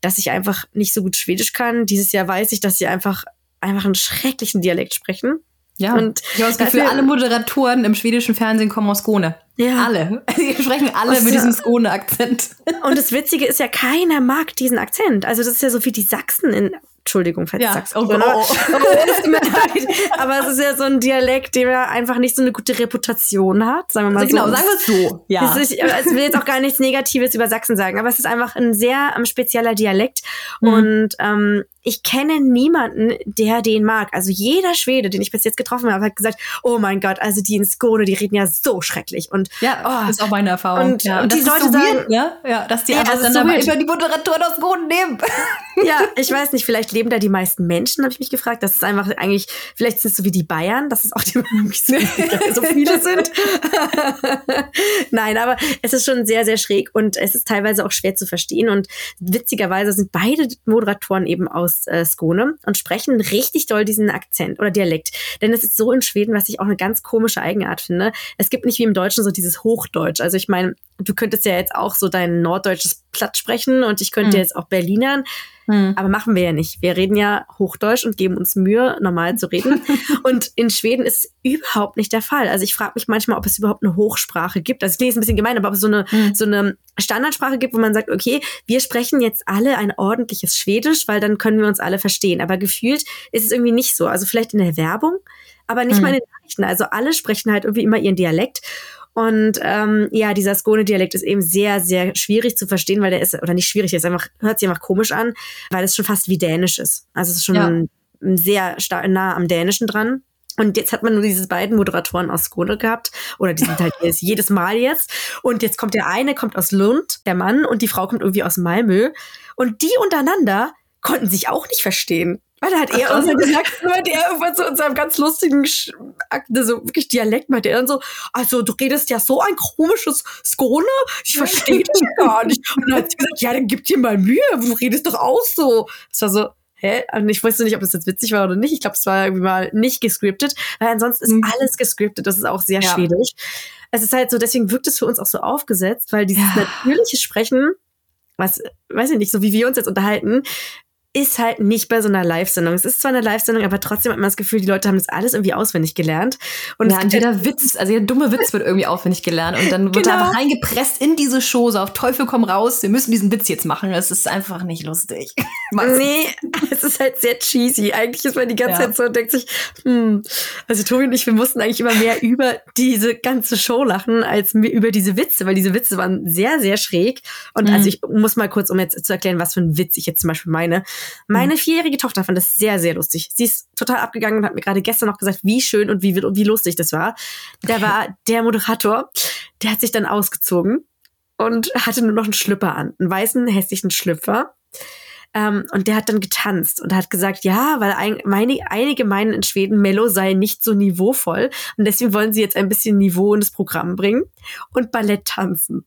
dass ich einfach nicht so gut Schwedisch kann. Dieses Jahr weiß ich, dass sie einfach einfach einen schrecklichen Dialekt sprechen. Ja. Und ich habe das Gefühl, alle Moderatoren im schwedischen Fernsehen kommen aus Skåne. Ja. Alle. Die sprechen alle mit diesem Skåne-Akzent. Und das Witzige ist ja, keiner mag diesen Akzent. Also das ist ja so wie die Sachsen in Entschuldigung, falls ja. sagst. Oh, oh, oh. oh Aber es ist ja so ein Dialekt, der einfach nicht so eine gute Reputation hat, sagen wir mal also so. Genau, sagen wir es so. Ja. Es ist, ich will jetzt auch gar nichts Negatives über Sachsen sagen, aber es ist einfach ein sehr um, spezieller Dialekt. Mhm. Und ähm, ich kenne niemanden, der den mag. Also jeder Schwede, den ich bis jetzt getroffen habe, hat gesagt, oh mein Gott, also die in Skone, die reden ja so schrecklich. Und ja, oh, ist auch meine Erfahrung. Und, ja. und die Leute so sagen, ne? ja, dass die ja, einfach dann so über die Moderatoren aus Skone nehmen. Ja, ich weiß nicht, vielleicht leben da die meisten Menschen, habe ich mich gefragt. Das ist einfach eigentlich, vielleicht sind es so wie die Bayern, dass es auch die so viele sind. Nein, aber es ist schon sehr, sehr schräg und es ist teilweise auch schwer zu verstehen. Und witzigerweise sind beide Moderatoren eben aus aus äh, Skåne und sprechen richtig doll diesen Akzent oder Dialekt. Denn es ist so in Schweden, was ich auch eine ganz komische Eigenart finde. Es gibt nicht wie im Deutschen so dieses Hochdeutsch. Also ich meine, du könntest ja jetzt auch so dein norddeutsches Platt sprechen und ich könnte mhm. jetzt auch Berlinern. Hm. Aber machen wir ja nicht. Wir reden ja Hochdeutsch und geben uns Mühe, normal zu reden. und in Schweden ist es überhaupt nicht der Fall. Also ich frage mich manchmal, ob es überhaupt eine Hochsprache gibt. Also ich lese ein bisschen gemein, aber ob es so eine, hm. so eine Standardsprache gibt, wo man sagt, okay, wir sprechen jetzt alle ein ordentliches Schwedisch, weil dann können wir uns alle verstehen. Aber gefühlt ist es irgendwie nicht so. Also vielleicht in der Werbung, aber nicht hm. mal in den Nachrichten. Also alle sprechen halt irgendwie immer ihren Dialekt. Und ähm, ja, dieser Skone-Dialekt ist eben sehr, sehr schwierig zu verstehen, weil der ist, oder nicht schwierig, der ist einfach, hört sich einfach komisch an, weil es schon fast wie Dänisch ist. Also es ist schon ja. sehr nah am Dänischen dran. Und jetzt hat man nur diese beiden Moderatoren aus Skone gehabt. Oder die sind halt jedes Mal jetzt. Und jetzt kommt der eine, kommt aus Lund, der Mann, und die Frau kommt irgendwie aus Malmö. Und die untereinander konnten sich auch nicht verstehen. Weil da hat er irgendwann gesagt, meinte er irgendwann so in seinem ganz lustigen, so wirklich Dialekt, meinte er dann so, also du redest ja so ein komisches Skone, ich verstehe dich gar nicht. Und dann hat sie gesagt, ja, dann gib dir mal Mühe, du redest doch auch so. Das war so, hä? Und ich wusste nicht, ob das jetzt witzig war oder nicht. Ich glaube, es war irgendwie mal nicht gescriptet, weil ansonsten ist mhm. alles gescriptet. Das ist auch sehr ja. schwierig. Es ist halt so, deswegen wirkt es für uns auch so aufgesetzt, weil dieses ja. natürliche Sprechen, was, weiß ich nicht, so wie wir uns jetzt unterhalten, ist halt nicht bei so einer Live-Sendung. Es ist zwar eine Live-Sendung, aber trotzdem hat man das Gefühl, die Leute haben das alles irgendwie auswendig gelernt. Und ja, und jeder Witz, also jeder dumme Witz wird irgendwie auswendig gelernt und dann wird genau. einfach reingepresst in diese Show, so auf Teufel komm raus, wir müssen diesen Witz jetzt machen. Es ist einfach nicht lustig. nee, es ist halt sehr cheesy. Eigentlich ist man die ganze ja. Zeit so und denkt sich, hm, also Tobi und ich, wir mussten eigentlich immer mehr über diese ganze Show lachen, als über diese Witze, weil diese Witze waren sehr, sehr schräg. Und mhm. also ich muss mal kurz, um jetzt zu erklären, was für ein Witz ich jetzt zum Beispiel meine. Meine mhm. vierjährige Tochter fand das sehr, sehr lustig. Sie ist total abgegangen und hat mir gerade gestern noch gesagt, wie schön und wie, wie lustig das war. Da war der Moderator, der hat sich dann ausgezogen und hatte nur noch einen Schlüpper an, einen weißen, hässlichen Schlüpfer. Ähm, und der hat dann getanzt und hat gesagt, ja, weil ein, meine, einige meinen in Schweden, Mello sei nicht so niveauvoll und deswegen wollen sie jetzt ein bisschen Niveau in das Programm bringen und Ballett tanzen.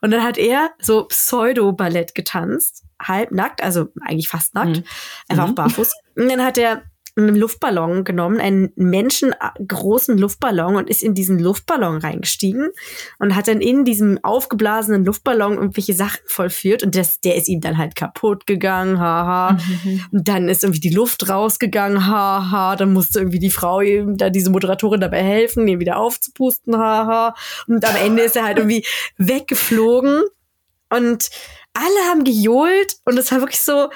Und dann hat er so Pseudo-Ballett getanzt, halb nackt, also eigentlich fast nackt, mhm. einfach mhm. barfuß. Und dann hat er einen Luftballon genommen, einen menschengroßen Luftballon und ist in diesen Luftballon reingestiegen und hat dann in diesem aufgeblasenen Luftballon irgendwelche Sachen vollführt und das, der ist ihm dann halt kaputt gegangen, haha. Mhm. Und dann ist irgendwie die Luft rausgegangen, haha. Dann musste irgendwie die Frau ihm, da diese Moderatorin dabei helfen, ihn wieder aufzupusten, haha. Und am Ende ist er halt irgendwie weggeflogen und alle haben gejohlt und es war wirklich so,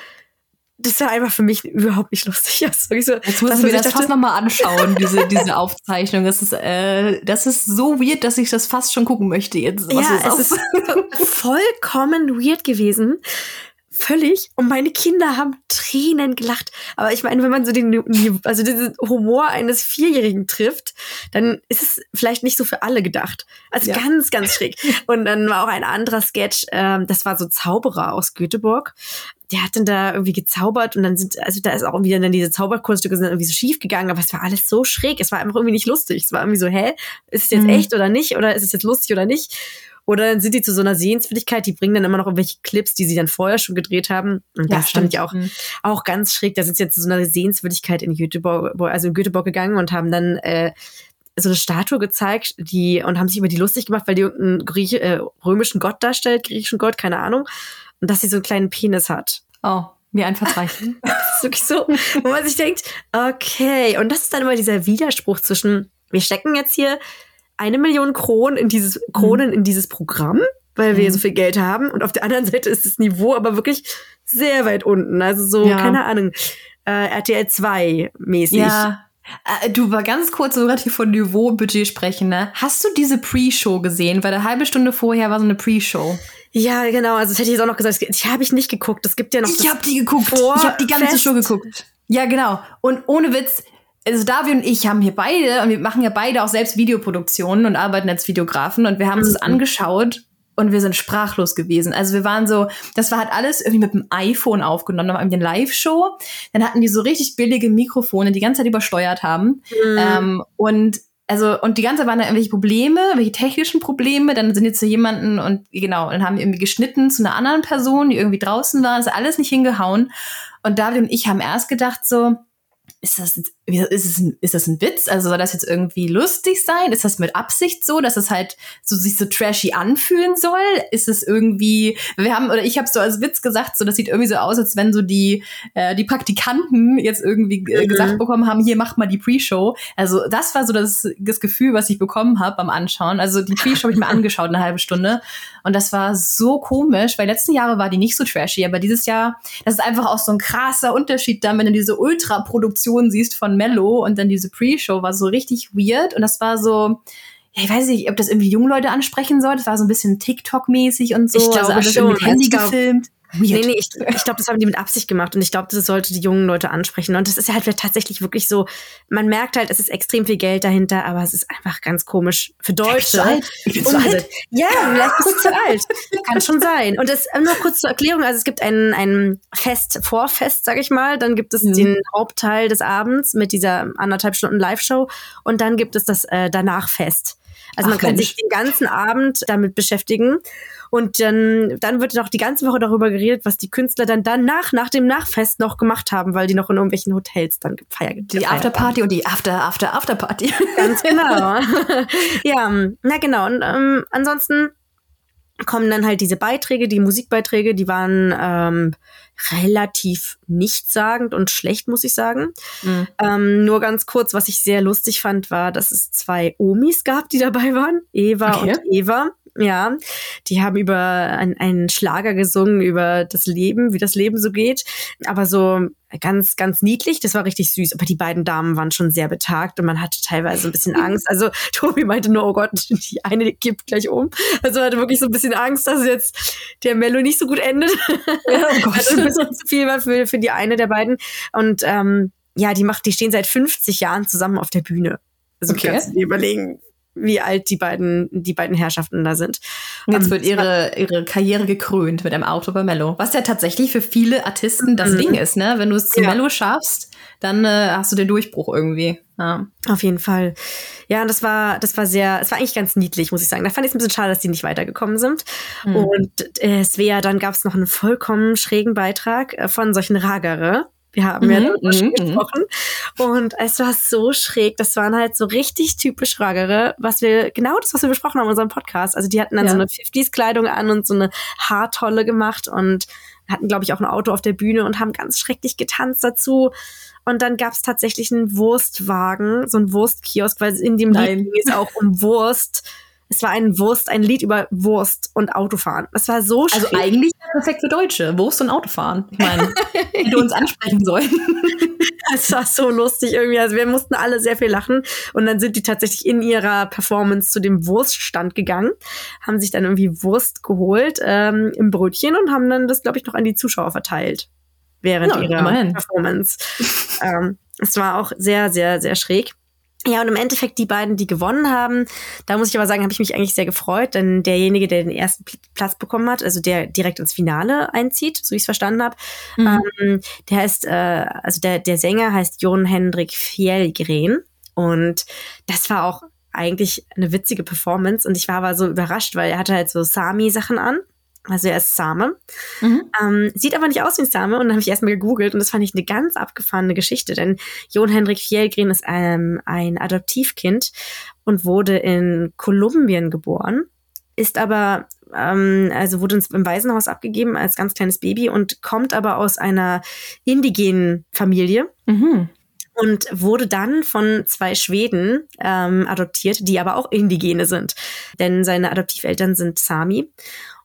das war einfach für mich überhaupt nicht lustig. Das so, Jetzt müssen wir das fast nochmal anschauen, diese, diese Aufzeichnung. Das ist, äh, das ist so weird, dass ich das fast schon gucken möchte jetzt. ja, es ist vollkommen weird gewesen völlig und meine Kinder haben Tränen gelacht. Aber ich meine, wenn man so den, also diesen Humor eines Vierjährigen trifft, dann ist es vielleicht nicht so für alle gedacht. Also ja. ganz, ganz schräg. Und dann war auch ein anderer Sketch, ähm, das war so Zauberer aus Göteborg. Der hat dann da irgendwie gezaubert und dann sind, also da ist auch irgendwie dann diese Zauberkunststücke sind irgendwie so schief gegangen, aber es war alles so schräg. Es war einfach irgendwie nicht lustig. Es war irgendwie so, hä, ist es jetzt mhm. echt oder nicht? Oder ist es jetzt lustig oder nicht? Oder dann sind die zu so einer Sehenswürdigkeit, die bringen dann immer noch irgendwelche Clips, die sie dann vorher schon gedreht haben. Und ja, das stand ja auch, mhm. auch ganz schräg. Da sind sie jetzt zu so einer Sehenswürdigkeit in Göteborg, also in Göteborg gegangen und haben dann äh, so eine Statue gezeigt, die und haben sich über die lustig gemacht, weil die irgendeinen Grieche, äh, römischen Gott darstellt, griechischen Gott, keine Ahnung. Und dass sie so einen kleinen Penis hat. Oh, mir ein Verzeichnen. das ist wirklich so, wo man sich denkt, okay. Und das ist dann immer dieser Widerspruch zwischen, wir stecken jetzt hier eine Million Kronen in dieses, Kronen mhm. in dieses Programm, weil wir mhm. so viel Geld haben. Und auf der anderen Seite ist das Niveau aber wirklich sehr weit unten. Also so, ja. keine Ahnung, äh, RTL 2 mäßig. Ja. Äh, du war ganz kurz so relativ von Niveau-Budget sprechen, ne? Hast du diese Pre-Show gesehen? Weil eine halbe Stunde vorher war so eine Pre-Show. Ja, genau. Also das hätte ich jetzt auch noch gesagt. Ich habe ich nicht geguckt. Es gibt ja noch. Ich habe die geguckt. ich habe die ganze Fest. Show geguckt. Ja, genau. Und ohne Witz, also Davi und ich haben hier beide, und wir machen ja beide auch selbst Videoproduktionen und arbeiten als Videografen und wir haben uns mhm. das angeschaut und wir sind sprachlos gewesen. Also wir waren so, das war halt alles irgendwie mit dem iPhone aufgenommen, dann haben wir eine Live-Show, dann hatten die so richtig billige Mikrofone, die ganze Zeit übersteuert haben. Mhm. Ähm, und also, und die ganze Zeit waren da irgendwelche Probleme, welche technischen Probleme. Dann sind jetzt zu jemanden und genau, dann haben wir irgendwie geschnitten zu einer anderen Person, die irgendwie draußen war. Ist alles nicht hingehauen. Und David und ich haben erst gedacht so, ist das, ist, es ein, ist das ein Witz? Also soll das jetzt irgendwie lustig sein? Ist das mit Absicht so, dass es halt so sich so trashy anfühlen soll? Ist es irgendwie, wir haben, oder ich habe so als Witz gesagt, so das sieht irgendwie so aus, als wenn so die, äh, die Praktikanten jetzt irgendwie äh, mhm. gesagt bekommen haben, hier macht mal die Pre-Show. Also das war so das, das Gefühl, was ich bekommen habe beim Anschauen. Also die Pre-Show habe ich mir angeschaut, eine halbe Stunde. Und das war so komisch, weil letzten Jahre war die nicht so trashy, aber dieses Jahr, das ist einfach auch so ein krasser Unterschied dann, wenn du diese Ultra-Produktion Produktion siehst von Mello und dann diese Pre-Show war so richtig weird und das war so, ja, ich weiß nicht, ob das irgendwie junge Leute ansprechen soll. Das war so ein bisschen TikTok-mäßig und so. Ich glaube also schon. Mit Handy gefilmt. Weird. Nee, nee, ich, ich glaube, das haben die mit Absicht gemacht und ich glaube, das sollte die jungen Leute ansprechen. Und das ist ja halt tatsächlich wirklich so, man merkt halt, es ist extrem viel Geld dahinter, aber es ist einfach ganz komisch für Deutsche. Ich bin zu alt. Ja, vielleicht bist du zu alt. Kann schon sein. Und das nur kurz zur Erklärung, also es gibt ein, ein Fest, Vorfest, sag ich mal, dann gibt es mhm. den Hauptteil des Abends mit dieser anderthalb Stunden Live-Show und dann gibt es das äh, Danach-Fest. Also Ach, man kann Mensch. sich den ganzen Abend damit beschäftigen. Und dann, dann wird noch die ganze Woche darüber geredet, was die Künstler dann danach, nach dem Nachfest noch gemacht haben, weil die noch in irgendwelchen Hotels dann gefeiert haben. Die Afterparty und die After, After, Afterparty. Ganz genau. ja, na genau. Und ähm, ansonsten kommen dann halt diese Beiträge, die Musikbeiträge, die waren ähm, relativ nichtssagend und schlecht, muss ich sagen. Mhm. Ähm, nur ganz kurz, was ich sehr lustig fand, war, dass es zwei Omis gab, die dabei waren, Eva okay. und Eva ja. Die haben über ein, einen Schlager gesungen, über das Leben, wie das Leben so geht. Aber so ganz, ganz niedlich. Das war richtig süß. Aber die beiden Damen waren schon sehr betagt und man hatte teilweise ein bisschen Angst. Also Tobi meinte nur, oh Gott, die eine kippt gleich um. Also hatte wirklich so ein bisschen Angst, dass jetzt der Mello nicht so gut endet. Ja, oh Gott. also ein bisschen zu viel war für, für die eine der beiden. Und ähm, ja, die macht, die stehen seit 50 Jahren zusammen auf der Bühne. Also okay. kannst du dir überlegen, wie alt die beiden, die beiden Herrschaften da sind. Jetzt wird ihre, ihre Karriere gekrönt mit einem Auto bei Mello. Was ja tatsächlich für viele Artisten das mhm. Ding ist, ne? Wenn du es zu ja. Mello schaffst, dann äh, hast du den Durchbruch irgendwie. Ja. Auf jeden Fall. Ja, und das war, das war sehr, es war eigentlich ganz niedlich, muss ich sagen. Da fand ich es ein bisschen schade, dass die nicht weitergekommen sind. Mhm. Und äh, Svea, dann gab es noch einen vollkommen schrägen Beitrag äh, von solchen Ragere. Wir haben mhm, ja darüber schon mhm, gesprochen. Und es war so schräg. Das waren halt so richtig typisch Ragere, was wir, genau das, was wir besprochen haben in unserem Podcast. Also die hatten dann ja. so eine 50s-Kleidung an und so eine Haartolle gemacht und hatten, glaube ich, auch ein Auto auf der Bühne und haben ganz schrecklich getanzt dazu. Und dann gab es tatsächlich einen Wurstwagen, so ein Wurstkiosk, weil in dem Lied ging es auch um Wurst. Es war ein Wurst, ein Lied über Wurst und Autofahren. Das war so schön. Also eigentlich perfekt für Deutsche. Wurst und Autofahren. Ich meine, die du uns ansprechen sollen. Es war so lustig irgendwie. Also wir mussten alle sehr viel lachen. Und dann sind die tatsächlich in ihrer Performance zu dem Wurststand gegangen, haben sich dann irgendwie Wurst geholt ähm, im Brötchen und haben dann das, glaube ich, noch an die Zuschauer verteilt. Während ja, ihrer immerhin. Performance. ähm, es war auch sehr, sehr, sehr schräg. Ja, und im Endeffekt die beiden, die gewonnen haben, da muss ich aber sagen, habe ich mich eigentlich sehr gefreut, denn derjenige, der den ersten Platz bekommen hat, also der direkt ins Finale einzieht, so ich es verstanden habe, mhm. ähm, der heißt, äh, also der, der Sänger heißt Jon Hendrik Fjellgren. Und das war auch eigentlich eine witzige Performance. Und ich war aber so überrascht, weil er hatte halt so Sami-Sachen an also er ist Same. Mhm. Ähm, sieht aber nicht aus wie ein Same. Und dann habe ich erstmal gegoogelt und das fand ich eine ganz abgefahrene Geschichte. Denn Jon Hendrik Fjellgren ist ähm, ein Adoptivkind und wurde in Kolumbien geboren. Ist aber, ähm, also wurde uns im Waisenhaus abgegeben als ganz kleines Baby und kommt aber aus einer indigenen Familie. Mhm und wurde dann von zwei Schweden ähm, adoptiert, die aber auch Indigene sind. Denn seine Adoptiveltern sind Sami.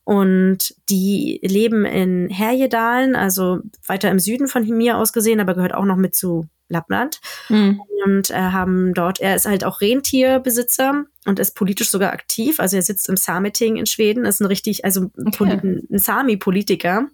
Und die leben in Härjedalen, also weiter im Süden von mir aus gesehen, aber gehört auch noch mit zu Lappland. Mhm. Und äh, haben dort, er ist halt auch Rentierbesitzer und ist politisch sogar aktiv. Also er sitzt im Sameting in Schweden, ist ein richtig, also okay. ein Sami-Politiker,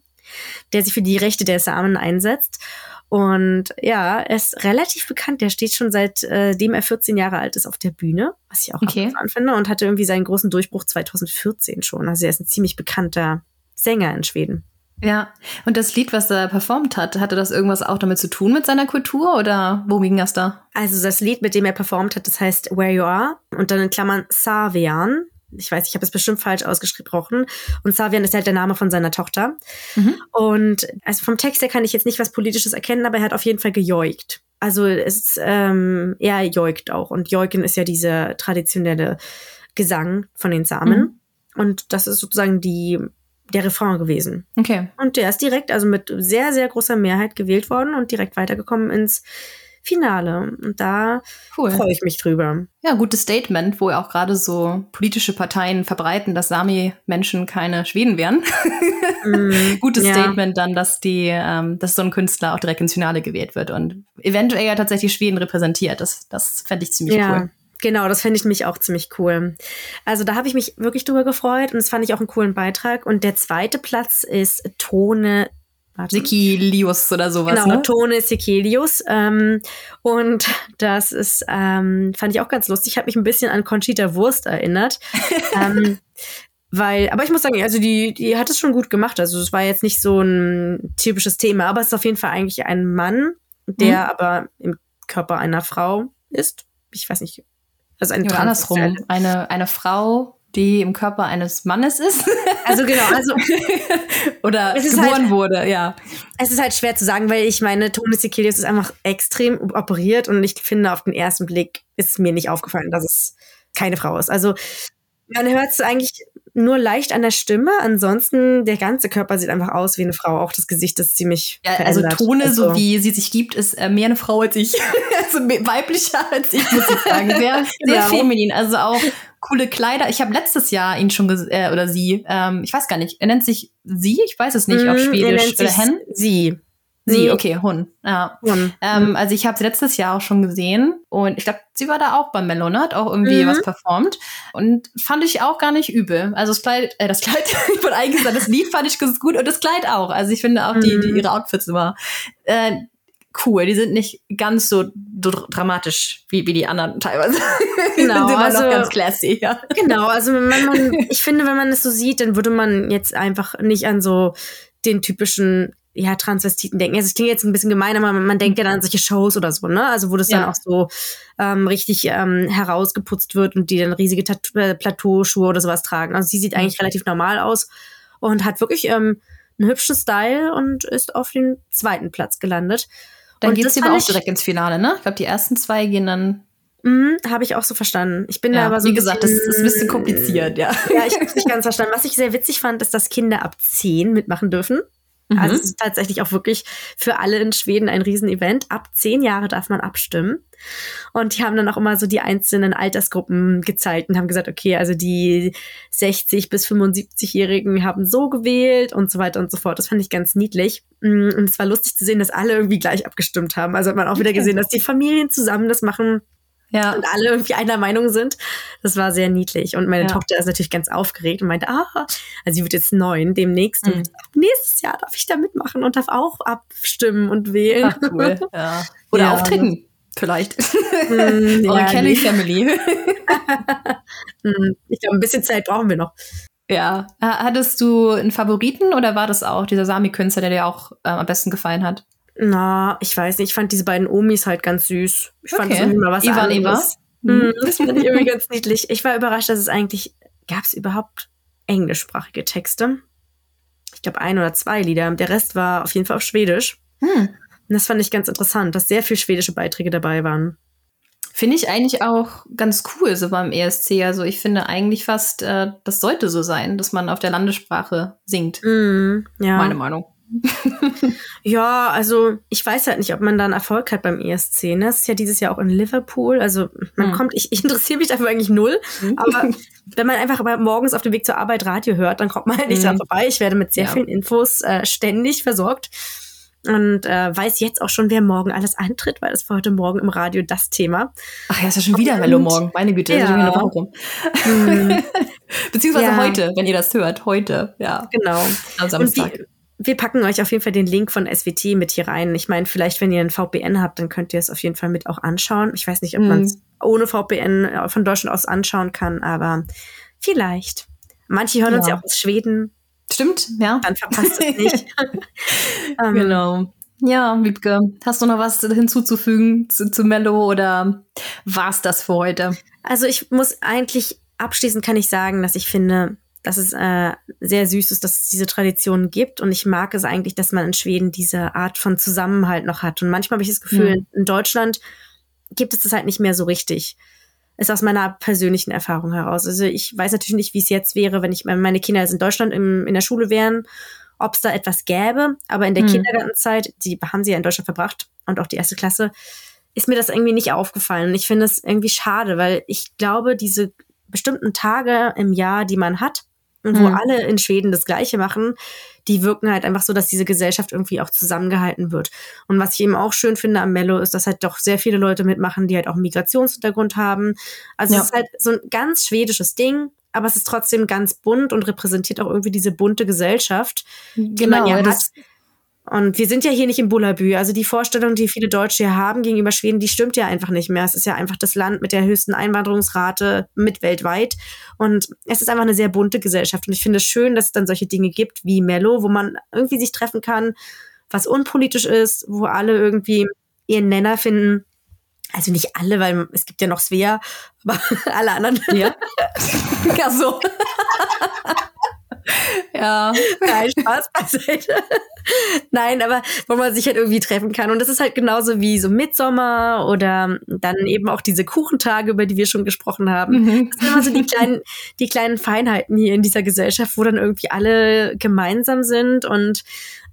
der sich für die Rechte der Samen einsetzt. Und ja, er ist relativ bekannt. Der steht schon seitdem äh, er 14 Jahre alt ist auf der Bühne, was ich auch okay. finde, und hatte irgendwie seinen großen Durchbruch 2014 schon. Also er ist ein ziemlich bekannter Sänger in Schweden. Ja, und das Lied, was er performt hat, hatte das irgendwas auch damit zu tun mit seiner Kultur oder wo ging das da? Also das Lied, mit dem er performt hat, das heißt Where You Are und dann in Klammern Savian. Ich weiß, ich habe es bestimmt falsch ausgesprochen. Und Savian ist halt der Name von seiner Tochter. Mhm. Und also vom Text her kann ich jetzt nicht was Politisches erkennen, aber er hat auf jeden Fall gejeugt. Also es ähm, er jeugt auch. Und Jeugen ist ja dieser traditionelle Gesang von den Samen. Mhm. Und das ist sozusagen die der Refrain gewesen. Okay. Und der ist direkt, also mit sehr, sehr großer Mehrheit gewählt worden und direkt weitergekommen ins Finale. Und da cool. freue ich mich drüber. Ja, gutes Statement, wo ja auch gerade so politische Parteien verbreiten, dass Sami-Menschen keine Schweden wären. Mm, gutes ja. Statement dann, dass die, ähm, dass so ein Künstler auch direkt ins Finale gewählt wird und eventuell ja tatsächlich Schweden repräsentiert. Das, das fände ich ziemlich ja. cool. Genau, das fände ich mich auch ziemlich cool. Also da habe ich mich wirklich drüber gefreut und das fand ich auch einen coolen Beitrag. Und der zweite Platz ist Tone Sikilius oder sowas. Genau, ne? Tone Sikilius. Ähm, und das ist, ähm, fand ich auch ganz lustig. Ich habe mich ein bisschen an Conchita Wurst erinnert. ähm, weil, aber ich muss sagen, also die, die hat es schon gut gemacht. Also es war jetzt nicht so ein typisches Thema, aber es ist auf jeden Fall eigentlich ein Mann, der mhm. aber im Körper einer Frau ist. Ich weiß nicht, also eine ja, andersrum. Eine, eine Frau, die im Körper eines Mannes ist. Also genau, also oder geboren halt, wurde, ja. Es ist halt schwer zu sagen, weil ich meine, Tone Sekelius ist einfach extrem operiert und ich finde, auf den ersten Blick ist mir nicht aufgefallen, dass es keine Frau ist. Also man hört es eigentlich nur leicht an der Stimme. Ansonsten, der ganze Körper sieht einfach aus wie eine Frau. Auch das Gesicht ist ziemlich. Ja, also Tone, also, so wie sie sich gibt, ist äh, mehr eine Frau als ich. also weiblicher als ich, muss ich sagen. Sehr, sehr genau. feminin. Also auch coole Kleider. Ich habe letztes Jahr ihn schon äh, oder sie, ähm, ich weiß gar nicht, er nennt sich sie, ich weiß es nicht, mm, auf Schwedisch oder Hen. Sie. Sie, okay, Hun. Ja. Hun. Ähm, mhm. Also ich habe sie letztes Jahr auch schon gesehen und ich glaube, sie war da auch beim Melon, ne? hat auch irgendwie mhm. was performt und fand ich auch gar nicht übel. Also das Kleid, äh, das Kleid, ich wollte eigentlich sagen, das Lied fand ich ganz gut und das Kleid auch. Also ich finde auch die, die mhm. ihre Outfits immer äh, cool. Die sind nicht ganz so, dramatisch wie, wie die anderen teilweise. Genau, die also ganz classy, ja. Genau, also wenn man, ich finde, wenn man es so sieht, dann würde man jetzt einfach nicht an so den typischen ja, Transvestiten denken. Also es klingt jetzt ein bisschen gemein, aber man, man denkt ja dann an solche Shows oder so, ne? Also wo das ja. dann auch so ähm, richtig ähm, herausgeputzt wird und die dann riesige äh, Plateauschuhe oder sowas tragen. Also sie sieht mhm. eigentlich relativ normal aus und hat wirklich ähm, einen hübschen Style und ist auf den zweiten Platz gelandet. Dann geht es aber auch direkt ins Finale, ne? Ich glaube, die ersten zwei gehen dann Mhm, habe ich auch so verstanden. Ich bin ja, da aber so. Wie gesagt, bisschen, das ist ein bisschen kompliziert, ja. Ja, ich habe nicht ganz verstanden. Was ich sehr witzig fand, ist, dass Kinder ab zehn mitmachen dürfen. Mhm. Also es ist tatsächlich auch wirklich für alle in Schweden ein Riesenevent. Ab zehn Jahre darf man abstimmen. Und die haben dann auch immer so die einzelnen Altersgruppen gezeigt und haben gesagt, okay, also die 60 bis 75-Jährigen haben so gewählt und so weiter und so fort. Das fand ich ganz niedlich. Mm, und es war lustig zu sehen, dass alle irgendwie gleich abgestimmt haben. Also hat man auch wieder gesehen, dass die Familien zusammen das machen ja. Und alle irgendwie einer Meinung sind. Das war sehr niedlich. Und meine ja. Tochter ist natürlich ganz aufgeregt und meinte, ah, also sie wird jetzt neun demnächst. Mhm. Und nächstes Jahr darf ich da mitmachen und darf auch abstimmen und wählen. Ach, cool. Ja. Oder ja. auftreten. Vielleicht. Mm, Eure ja, Kelly. Family. Hm, ich glaube, ein bisschen Zeit brauchen wir noch. Ja. Hattest du einen Favoriten oder war das auch dieser Sami-Künstler, der dir auch äh, am besten gefallen hat? Na, ich weiß nicht. Ich fand diese beiden Omis halt ganz süß. Ich okay. fand das irgendwie mal was Ivan anderes. Eva. Mhm. Das fand ich irgendwie ganz niedlich. Ich war überrascht, dass es eigentlich, gab es überhaupt englischsprachige Texte? Ich glaube ein oder zwei Lieder. Der Rest war auf jeden Fall auf Schwedisch. Hm. Und das fand ich ganz interessant, dass sehr viel schwedische Beiträge dabei waren. Finde ich eigentlich auch ganz cool, so beim ESC. Also ich finde eigentlich fast, äh, das sollte so sein, dass man auf der Landessprache singt. Mm, ja. Meine Meinung. ja, also ich weiß halt nicht, ob man dann Erfolg hat beim ESC. Ne? Das ist ja dieses Jahr auch in Liverpool. Also man hm. kommt, ich, ich interessiere mich dafür eigentlich null. Hm. Aber wenn man einfach morgens auf dem Weg zur Arbeit Radio hört, dann kommt man halt nicht hm. dran vorbei. Ich werde mit sehr ja. vielen Infos äh, ständig versorgt. Und äh, weiß jetzt auch schon, wer morgen alles antritt, weil das war heute Morgen im Radio das Thema. Ach ja, ist ja schon wieder Mello morgen. Meine Güte, ja. eine Woche rum. Hm. Beziehungsweise ja. heute, wenn ihr das hört. Heute, ja. Genau. Am Samstag. Wie, wir packen euch auf jeden Fall den Link von SWT mit hier rein. Ich meine, vielleicht, wenn ihr ein VPN habt, dann könnt ihr es auf jeden Fall mit auch anschauen. Ich weiß nicht, ob mhm. man es ohne VPN von Deutschland aus anschauen kann, aber vielleicht. Manche hören ja. uns ja auch aus Schweden. Stimmt, ja. Dann verpasst es nicht. ähm, genau. Ja, Wiebke, hast du noch was hinzuzufügen zu, zu Mello oder war's das für heute? Also ich muss eigentlich abschließend kann ich sagen, dass ich finde, dass es äh, sehr süß ist, dass es diese Tradition gibt. Und ich mag es eigentlich, dass man in Schweden diese Art von Zusammenhalt noch hat. Und manchmal habe ich das Gefühl, mhm. in Deutschland gibt es das halt nicht mehr so richtig. Ist aus meiner persönlichen Erfahrung heraus. Also ich weiß natürlich nicht, wie es jetzt wäre, wenn ich meine Kinder jetzt in Deutschland im, in der Schule wären, ob es da etwas gäbe. Aber in der mhm. Kindergartenzeit, die haben sie ja in Deutschland verbracht und auch die erste Klasse, ist mir das irgendwie nicht aufgefallen. Und ich finde es irgendwie schade, weil ich glaube, diese bestimmten Tage im Jahr, die man hat, und wo mhm. alle in Schweden das Gleiche machen, die wirken halt einfach so, dass diese Gesellschaft irgendwie auch zusammengehalten wird. Und was ich eben auch schön finde am Mello, ist, dass halt doch sehr viele Leute mitmachen, die halt auch einen Migrationshintergrund haben. Also ja. es ist halt so ein ganz schwedisches Ding, aber es ist trotzdem ganz bunt und repräsentiert auch irgendwie diese bunte Gesellschaft, die genau, man ja hat. Und wir sind ja hier nicht im Bullabü. Also die Vorstellung, die viele Deutsche hier haben gegenüber Schweden, die stimmt ja einfach nicht mehr. Es ist ja einfach das Land mit der höchsten Einwanderungsrate mit weltweit. Und es ist einfach eine sehr bunte Gesellschaft. Und ich finde es schön, dass es dann solche Dinge gibt wie Mello, wo man irgendwie sich treffen kann, was unpolitisch ist, wo alle irgendwie ihren Nenner finden. Also nicht alle, weil es gibt ja noch Svea, aber alle anderen. Ja. ja, so. ja. Nein, Spaß beiseite. Nein, aber wo man sich halt irgendwie treffen kann. Und das ist halt genauso wie so Mitsommer oder dann eben auch diese Kuchentage, über die wir schon gesprochen haben. Mhm. Das sind immer so die kleinen, die kleinen Feinheiten hier in dieser Gesellschaft, wo dann irgendwie alle gemeinsam sind und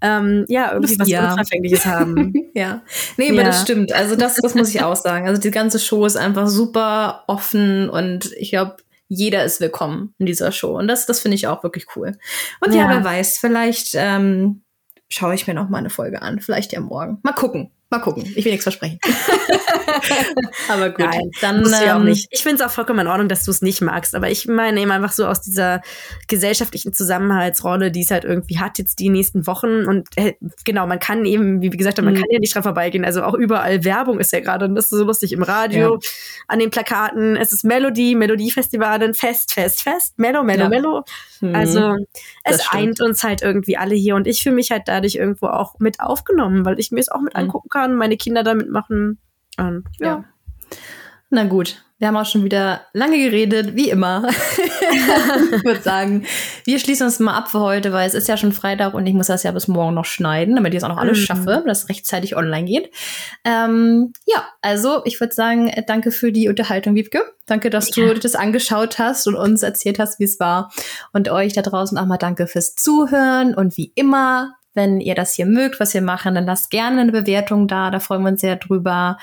ähm, ja, irgendwie was ja. Unverfängliches haben. ja. Nee, aber ja. das stimmt. Also das, das muss ich auch sagen. Also die ganze Show ist einfach super offen und ich glaube, jeder ist willkommen in dieser Show. Und das, das finde ich auch wirklich cool. Und ja, ja wer weiß, vielleicht ähm, schaue ich mir noch mal eine Folge an. Vielleicht ja morgen. Mal gucken. Mal gucken. Ich will nichts versprechen. aber gut, Nein, dann musst du ja auch ähm, nicht. Ich finde es auch vollkommen in Ordnung, dass du es nicht magst. Aber ich meine eben einfach so aus dieser gesellschaftlichen Zusammenhaltsrolle, die es halt irgendwie hat jetzt die nächsten Wochen. Und äh, genau, man kann eben, wie gesagt, man mhm. kann ja nicht dran vorbeigehen. Also auch überall Werbung ist ja gerade. Und das ist so lustig im Radio, ja. an den Plakaten. Es ist Melodie, Melodiefestivalen, Fest, Fest, Fest, Mello, Mello, ja. Mello. Mhm. Also es eint uns halt irgendwie alle hier. Und ich fühle mich halt dadurch irgendwo auch mit aufgenommen, weil ich mir es auch mit mhm. angucken kann kann, meine Kinder damit machen. Und, ja. ja. Na gut, wir haben auch schon wieder lange geredet, wie immer. ich würde sagen, wir schließen uns mal ab für heute, weil es ist ja schon Freitag und ich muss das ja bis morgen noch schneiden, damit ich es auch noch alles mhm. schaffe, dass es rechtzeitig online geht. Ähm, ja, also ich würde sagen, danke für die Unterhaltung, Wiebke. Danke, dass ja. du das angeschaut hast und uns erzählt hast, wie es war. Und euch da draußen auch mal danke fürs Zuhören und wie immer wenn ihr das hier mögt, was wir machen, dann lasst gerne eine Bewertung da. Da freuen wir uns sehr drüber.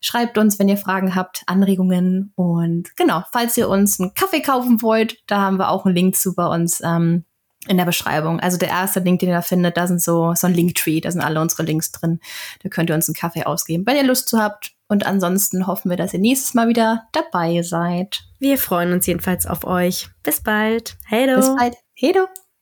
Schreibt uns, wenn ihr Fragen habt, Anregungen. Und genau, falls ihr uns einen Kaffee kaufen wollt, da haben wir auch einen Link zu bei uns ähm, in der Beschreibung. Also der erste Link, den ihr da findet, da sind so, so ein Linktree, da sind alle unsere Links drin. Da könnt ihr uns einen Kaffee ausgeben, wenn ihr Lust zu habt. Und ansonsten hoffen wir, dass ihr nächstes Mal wieder dabei seid. Wir freuen uns jedenfalls auf euch. Bis bald. Hey. Bis bald. Hey.